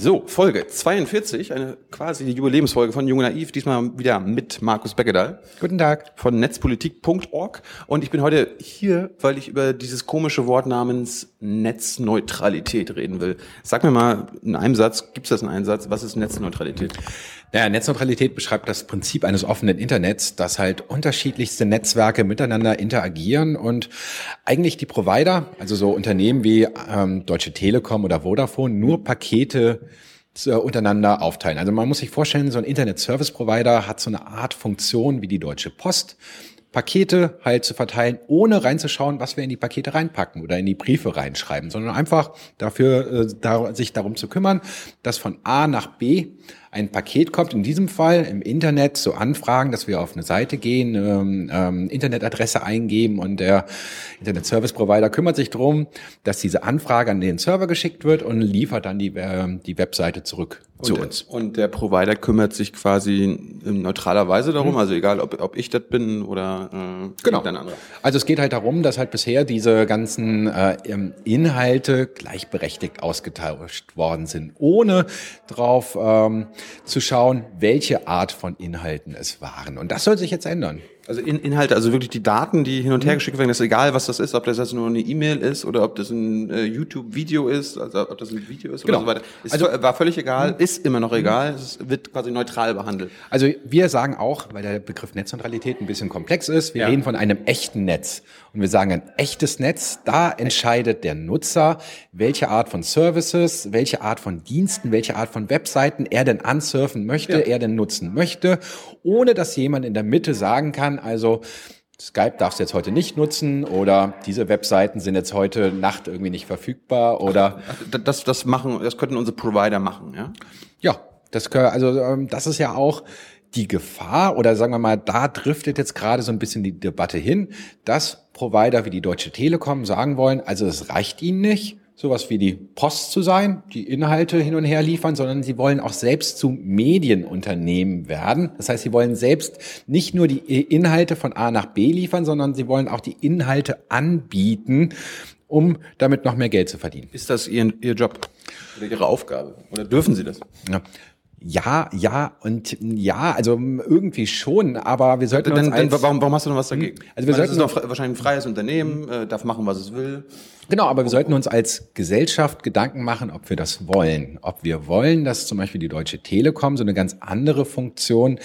So, Folge 42, eine quasi die Jubiläumsfolge von Jung Naiv, diesmal wieder mit Markus Beckedahl. Guten Tag. Von netzpolitik.org. Und ich bin heute hier, weil ich über dieses komische Wort namens Netzneutralität reden will. Sag mir mal in einem Satz, gibt es das in einem Satz, was ist Netzneutralität? Naja, Netzneutralität beschreibt das Prinzip eines offenen Internets, dass halt unterschiedlichste Netzwerke miteinander interagieren und eigentlich die Provider, also so Unternehmen wie ähm, Deutsche Telekom oder Vodafone, nur Pakete äh, untereinander aufteilen. Also man muss sich vorstellen, so ein Internet Service Provider hat so eine Art Funktion wie die Deutsche Post. Pakete halt zu verteilen, ohne reinzuschauen, was wir in die Pakete reinpacken oder in die Briefe reinschreiben, sondern einfach dafür, äh, da, sich darum zu kümmern, dass von A nach B ein Paket kommt, in diesem Fall im Internet, so Anfragen, dass wir auf eine Seite gehen, ähm, ähm, Internetadresse eingeben und der Internet Service Provider kümmert sich darum, dass diese Anfrage an den Server geschickt wird und liefert dann die, äh, die Webseite zurück zu und, uns. Und der Provider kümmert sich quasi in neutraler Weise darum, mhm. also egal, ob, ob ich das bin oder äh, genau. ein anderer. Also es geht halt darum, dass halt bisher diese ganzen äh, Inhalte gleichberechtigt ausgetauscht worden sind, ohne drauf ähm, zu schauen, welche Art von Inhalten es waren. Und das soll sich jetzt ändern. Also in, Inhalte, also wirklich die Daten, die hin und her mhm. geschickt werden, ist egal, was das ist, ob das jetzt nur eine E-Mail ist oder ob das ein äh, YouTube-Video ist, also ob das ein Video ist genau. oder so weiter. Ist, also war völlig egal, mhm. ist immer noch egal, es wird quasi neutral behandelt. Also wir sagen auch, weil der Begriff Netzneutralität ein bisschen komplex ist, wir ja. reden von einem echten Netz. Und wir sagen, ein echtes Netz, da entscheidet der Nutzer, welche Art von Services, welche Art von Diensten, welche Art von Webseiten er denn ansurfen möchte, ja. er denn nutzen möchte, ohne dass jemand in der Mitte sagen kann, also Skype darfst du jetzt heute nicht nutzen oder diese Webseiten sind jetzt heute Nacht irgendwie nicht verfügbar oder das das machen das könnten unsere Provider machen, ja? Ja, das also ähm, das ist ja auch die Gefahr oder sagen wir mal, da driftet jetzt gerade so ein bisschen die Debatte hin, dass Provider wie die Deutsche Telekom sagen wollen, also es reicht ihnen nicht, sowas wie die Post zu sein, die Inhalte hin und her liefern, sondern sie wollen auch selbst zu Medienunternehmen werden. Das heißt, sie wollen selbst nicht nur die Inhalte von A nach B liefern, sondern sie wollen auch die Inhalte anbieten, um damit noch mehr Geld zu verdienen. Ist das Ihr, Ihr Job oder Ihre Aufgabe? Oder dürfen Sie das? Ja. Ja, ja und ja, also irgendwie schon, aber wir sollten dann, dann, warum, warum hast du noch was dagegen? Also wir sollten doch wahrscheinlich ein freies Unternehmen, äh, darf machen, was es will. Genau, aber wir sollten uns als Gesellschaft Gedanken machen, ob wir das wollen. Ob wir wollen, dass zum Beispiel die Deutsche Telekom so eine ganz andere Funktion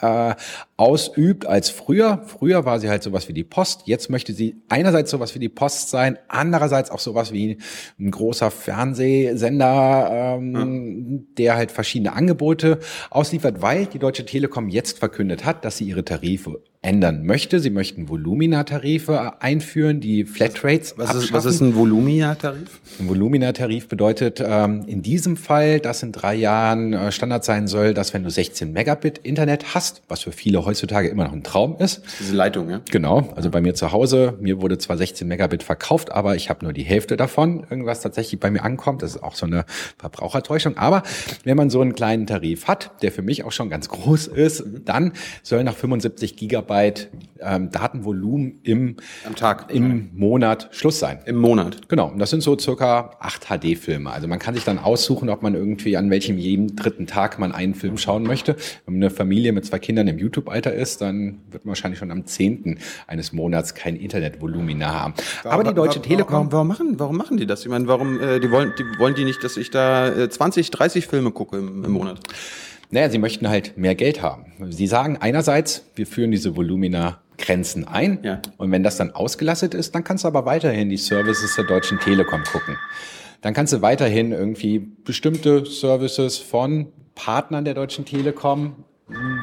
äh, ausübt als früher. Früher war sie halt sowas wie die Post. Jetzt möchte sie einerseits sowas wie die Post sein, andererseits auch sowas wie ein großer Fernsehsender, ähm, hm. der halt verschiedene Angebote ausliefert, weil die Deutsche Telekom jetzt verkündet hat, dass sie ihre Tarife ändern möchte. Sie möchten Volumina-Tarife einführen, die Flatrates was ist, was ist ein Volumina-Tarif? Ein Volumina-Tarif bedeutet ähm, in diesem Fall, dass in drei Jahren äh, Standard sein soll, dass wenn du 16 Megabit Internet hast, was für viele heutzutage immer noch ein Traum ist. Diese Leitung, ja? Genau. Also bei mir zu Hause, mir wurde zwar 16 Megabit verkauft, aber ich habe nur die Hälfte davon, irgendwas tatsächlich bei mir ankommt. Das ist auch so eine Verbrauchertäuschung. Aber wenn man so einen kleinen Tarif hat, der für mich auch schon ganz groß ist, dann soll nach 75 Gigabyte ähm, Datenvolumen im, Am Tag, im Monat Schluss sein. Im Monat. Genau. Und das sind so circa acht HD-Filme. Also man kann sich dann aussuchen, ob man irgendwie an welchem jeden dritten Tag man einen Film schauen möchte. Wenn man eine Familie mit zwei Kindern im YouTube-Alter ist, dann wird man wahrscheinlich schon am zehnten eines Monats kein Internetvolumina haben. Aber die Deutsche Telekom. Warum, warum, machen, warum machen die das? Ich meine, warum, äh, die wollen, die wollen die nicht, dass ich da äh, 20, 30 Filme gucke im, im Monat? Naja, sie möchten halt mehr Geld haben. Sie sagen einerseits, wir führen diese Volumina Grenzen ein. Ja. Und wenn das dann ausgelastet ist, dann kannst du aber weiterhin die Services der Deutschen Telekom gucken. Dann kannst du weiterhin irgendwie bestimmte Services von Partnern der Deutschen Telekom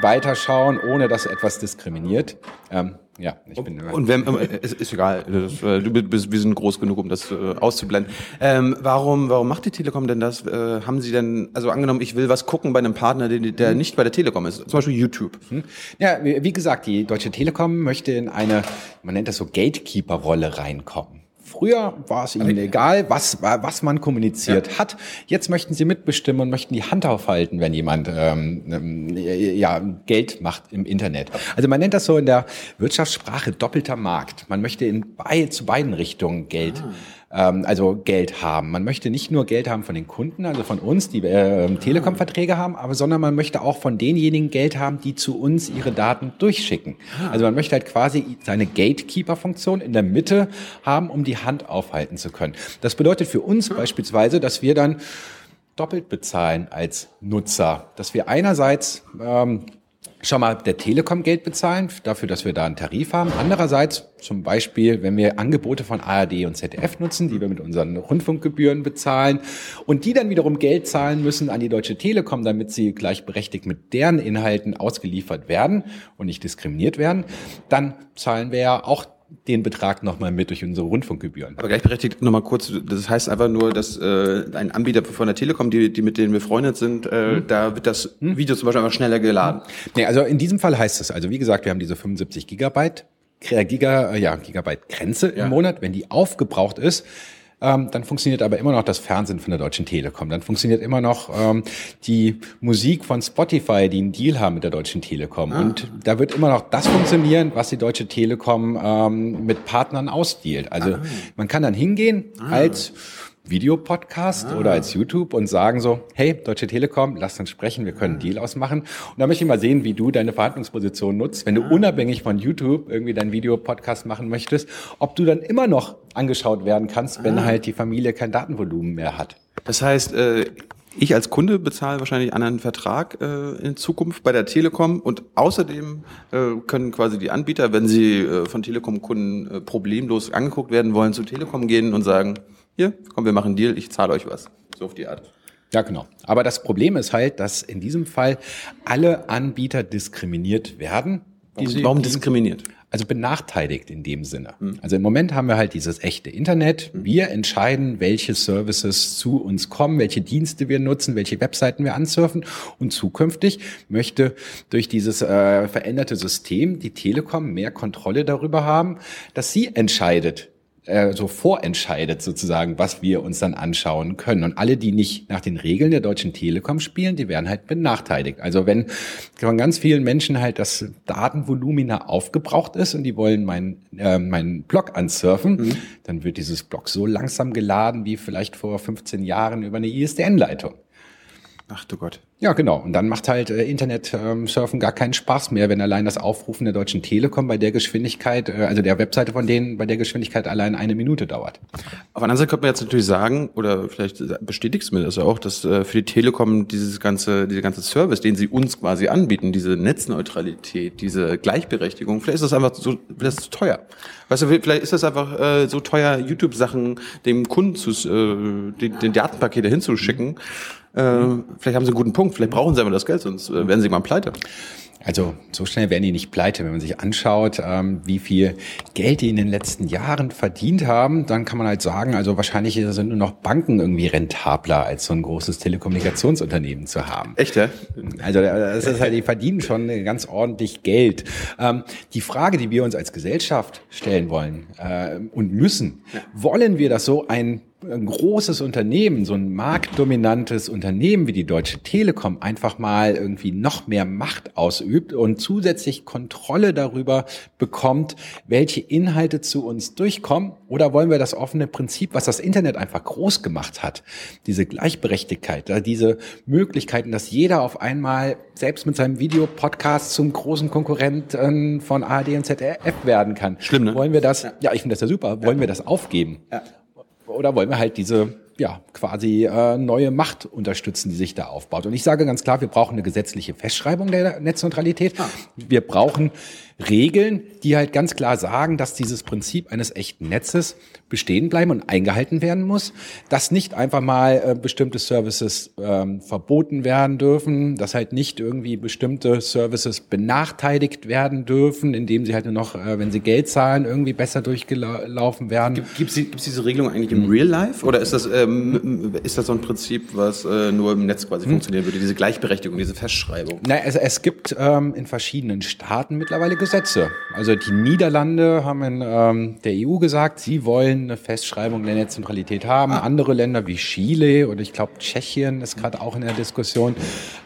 weiterschauen, ohne dass etwas diskriminiert. Ähm, ja, ich bin. Und wenn, äh, ist, ist egal. Das, äh, du bist, wir sind groß genug, um das äh, auszublenden. Ähm, warum, warum macht die Telekom denn das? Äh, haben Sie denn, also angenommen, ich will was gucken bei einem Partner, der, der hm. nicht bei der Telekom ist, zum Beispiel YouTube. Hm. Ja, wie gesagt, die Deutsche Telekom möchte in eine, man nennt das so Gatekeeper-Rolle reinkommen. Früher war es ihnen egal, was, was man kommuniziert ja. hat. Jetzt möchten sie mitbestimmen und möchten die Hand aufhalten, wenn jemand ähm, ähm ja, Geld macht im Internet. Also man nennt das so in der Wirtschaftssprache doppelter Markt. Man möchte in bei, zu beiden Richtungen Geld. Ah ähm, also Geld haben. Man möchte nicht nur Geld haben von den Kunden, also von uns, die äh, Telekom-Verträge haben, aber sondern man möchte auch von denjenigen Geld haben, die zu uns ihre Daten durchschicken. Ah. Also man möchte halt quasi seine Gatekeeper-Funktion in der Mitte haben, um die Hand aufhalten zu können. Das bedeutet für uns beispielsweise, dass wir dann doppelt bezahlen als Nutzer. Dass wir einerseits ähm, schon mal der Telekom Geld bezahlen, dafür, dass wir da einen Tarif haben. Andererseits zum Beispiel, wenn wir Angebote von ARD und ZDF nutzen, die wir mit unseren Rundfunkgebühren bezahlen und die dann wiederum Geld zahlen müssen an die Deutsche Telekom, damit sie gleichberechtigt mit deren Inhalten ausgeliefert werden und nicht diskriminiert werden, dann zahlen wir ja auch den Betrag nochmal mit durch unsere Rundfunkgebühren. Aber gleichberechtigt nochmal kurz, das heißt einfach nur, dass äh, ein Anbieter von der Telekom, die, die mit denen wir befreundet sind, äh, hm. da wird das hm. Video zum Beispiel einfach schneller geladen. Nee, also in diesem Fall heißt es, also wie gesagt, wir haben diese 75 Gigabyte Giga, ja, Gigabyte Grenze ja. im Monat. Wenn die aufgebraucht ist, ähm, dann funktioniert aber immer noch das Fernsehen von der Deutschen Telekom. Dann funktioniert immer noch ähm, die Musik von Spotify, die einen Deal haben mit der Deutschen Telekom. Ah. Und da wird immer noch das funktionieren, was die Deutsche Telekom ähm, mit Partnern ausdealt. Also ah. man kann dann hingehen ah. als Videopodcast ah. oder als YouTube und sagen so, hey, Deutsche Telekom, lass uns sprechen, wir können einen Deal ausmachen. Und da möchte ich mal sehen, wie du deine Verhandlungsposition nutzt, wenn du ah. unabhängig von YouTube irgendwie deinen Videopodcast machen möchtest, ob du dann immer noch angeschaut werden kannst, wenn ah. halt die Familie kein Datenvolumen mehr hat. Das heißt, äh ich als Kunde bezahle wahrscheinlich einen Vertrag äh, in Zukunft bei der Telekom und außerdem äh, können quasi die Anbieter, wenn sie äh, von Telekom-Kunden äh, problemlos angeguckt werden wollen, zu Telekom gehen und sagen, hier, komm, wir machen einen Deal, ich zahle euch was. So auf die Art. Ja, genau. Aber das Problem ist halt, dass in diesem Fall alle Anbieter diskriminiert werden. Warum, warum diskriminiert? Also benachteiligt in dem Sinne. Mhm. Also im Moment haben wir halt dieses echte Internet. Mhm. Wir entscheiden, welche Services zu uns kommen, welche Dienste wir nutzen, welche Webseiten wir ansurfen. Und zukünftig möchte durch dieses äh, veränderte System die Telekom mehr Kontrolle darüber haben, dass sie entscheidet, äh, so vorentscheidet sozusagen, was wir uns dann anschauen können. Und alle, die nicht nach den Regeln der Deutschen Telekom spielen, die werden halt benachteiligt. Also wenn von ganz vielen Menschen halt das Datenvolumina aufgebraucht ist und die wollen meinen äh, meinen Blog ansurfen, mhm. dann wird dieses Blog so langsam geladen wie vielleicht vor 15 Jahren über eine ISDN-Leitung. Ach du Gott. Ja, genau. Und dann macht halt äh, Internet-Surfen ähm, gar keinen Spaß mehr, wenn allein das Aufrufen der Deutschen Telekom bei der Geschwindigkeit, äh, also der Webseite von denen, bei der Geschwindigkeit allein eine Minute dauert. Auf der anderen Seite könnte man jetzt natürlich sagen, oder vielleicht bestätigst du mir das auch, dass äh, für die Telekom dieses ganze, diese ganze Service, den sie uns quasi anbieten, diese Netzneutralität, diese Gleichberechtigung, vielleicht ist das einfach so, vielleicht ist es zu teuer. Weißt du, vielleicht ist das einfach äh, so teuer, YouTube-Sachen dem Kunden zu, äh, den, den Datenpaket dahin zu schicken. Äh, vielleicht haben sie einen guten Punkt, vielleicht brauchen sie aber das Geld, sonst äh, werden sie mal pleite. Also so schnell werden die nicht pleite. Wenn man sich anschaut, ähm, wie viel Geld die in den letzten Jahren verdient haben, dann kann man halt sagen, also wahrscheinlich sind nur noch Banken irgendwie rentabler, als so ein großes Telekommunikationsunternehmen zu haben. Echt, ja? Also das ist halt, die verdienen schon ganz ordentlich Geld. Ähm, die Frage, die wir uns als Gesellschaft stellen wollen äh, und müssen, ja. wollen wir, dass so ein ein großes Unternehmen, so ein marktdominantes Unternehmen wie die Deutsche Telekom einfach mal irgendwie noch mehr Macht ausübt und zusätzlich Kontrolle darüber bekommt, welche Inhalte zu uns durchkommen? Oder wollen wir das offene Prinzip, was das Internet einfach groß gemacht hat, diese Gleichberechtigkeit, diese Möglichkeiten, dass jeder auf einmal selbst mit seinem Videopodcast zum großen Konkurrenten von ARD und ZDF werden kann? Schlimm, ne? Wollen wir das, ja, ich finde das ja super, wollen wir das aufgeben? Ja oder wollen wir halt diese ja, quasi äh, neue Macht unterstützen, die sich da aufbaut. Und ich sage ganz klar, wir brauchen eine gesetzliche Festschreibung der Netzneutralität. Ah. Wir brauchen Regeln, die halt ganz klar sagen, dass dieses Prinzip eines echten Netzes bestehen bleiben und eingehalten werden muss, dass nicht einfach mal äh, bestimmte Services ähm, verboten werden dürfen, dass halt nicht irgendwie bestimmte Services benachteiligt werden dürfen, indem sie halt nur noch, äh, wenn sie Geld zahlen, irgendwie besser durchgelaufen werden. Gibt es diese Regelung eigentlich im Real Life oder ist das, ähm, ist das so ein Prinzip, was äh, nur im Netz quasi hm. funktionieren würde, diese Gleichberechtigung, diese Festschreibung? Na, es, es gibt ähm, in verschiedenen Staaten mittlerweile Gesetze. Also die Niederlande haben in ähm, der EU gesagt, sie wollen eine Festschreibung der Netzneutralität haben. Ah. Andere Länder wie Chile oder ich glaube Tschechien ist gerade auch in der Diskussion,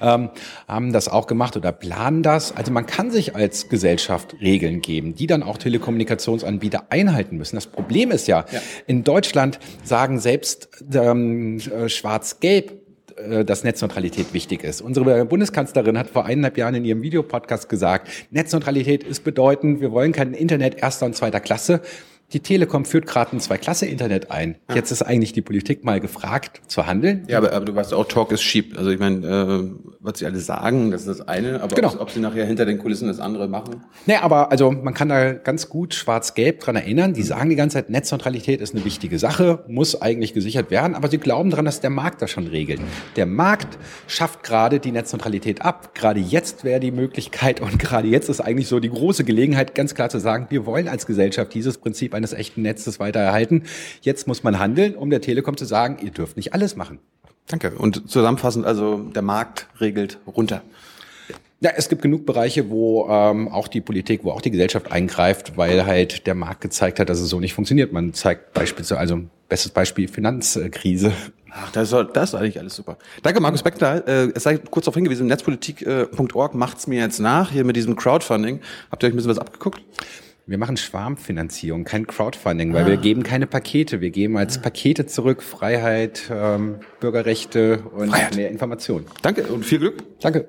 ähm, haben das auch gemacht oder planen das. Also man kann sich als Gesellschaft Regeln geben, die dann auch Telekommunikationsanbieter einhalten müssen. Das Problem ist ja, ja. in Deutschland sagen selbst ähm, äh, Schwarz-Gelb dass Netzneutralität wichtig ist. Unsere Bundeskanzlerin hat vor eineinhalb Jahren in ihrem Videopodcast gesagt, Netzneutralität ist bedeutend, wir wollen kein Internet erster und zweiter Klasse. Die Telekom führt gerade ein Zwei-Klasse-Internet ein. Ja. Jetzt ist eigentlich die Politik mal gefragt zu handeln. Ja, aber, aber du weißt auch, Talk ist cheap. Also ich meine, äh, was sie alle sagen, das ist das eine, aber genau. ob, ob, sie nachher hinter den Kulissen das andere machen. Nee, aber also man kann da ganz gut schwarz-gelb dran erinnern. Die sagen die ganze Zeit, Netzneutralität ist eine wichtige Sache, muss eigentlich gesichert werden, aber sie glauben daran, dass der Markt das schon regelt. Der Markt schafft gerade die Netzneutralität ab. Gerade jetzt wäre die Möglichkeit und gerade jetzt ist eigentlich so die große Gelegenheit, ganz klar zu sagen, wir wollen als Gesellschaft dieses Prinzip eines echten Netzes weiter erhalten. Jetzt muss man handeln, um der Telekom zu sagen, ihr dürft nicht alles machen. Danke. Und zusammenfassend, also der Markt regelt runter. Ja, es gibt genug Bereiche, wo ähm, auch die Politik, wo auch die Gesellschaft eingreift, weil halt der Markt gezeigt hat, dass es so nicht funktioniert. Man zeigt beispielsweise, also bestes Beispiel Finanzkrise. Ach, das ist, das ist eigentlich alles super. Danke, Markus Beckter. Äh, es sei kurz darauf hingewiesen, netzpolitik.org macht's mir jetzt nach, hier mit diesem Crowdfunding. Habt ihr euch ein bisschen was abgeguckt? Wir machen Schwarmfinanzierung, kein Crowdfunding, weil ah. wir geben keine Pakete. Wir geben als Pakete zurück Freiheit, ähm, Bürgerrechte und Freiheit. mehr Informationen. Danke und viel Glück. Danke.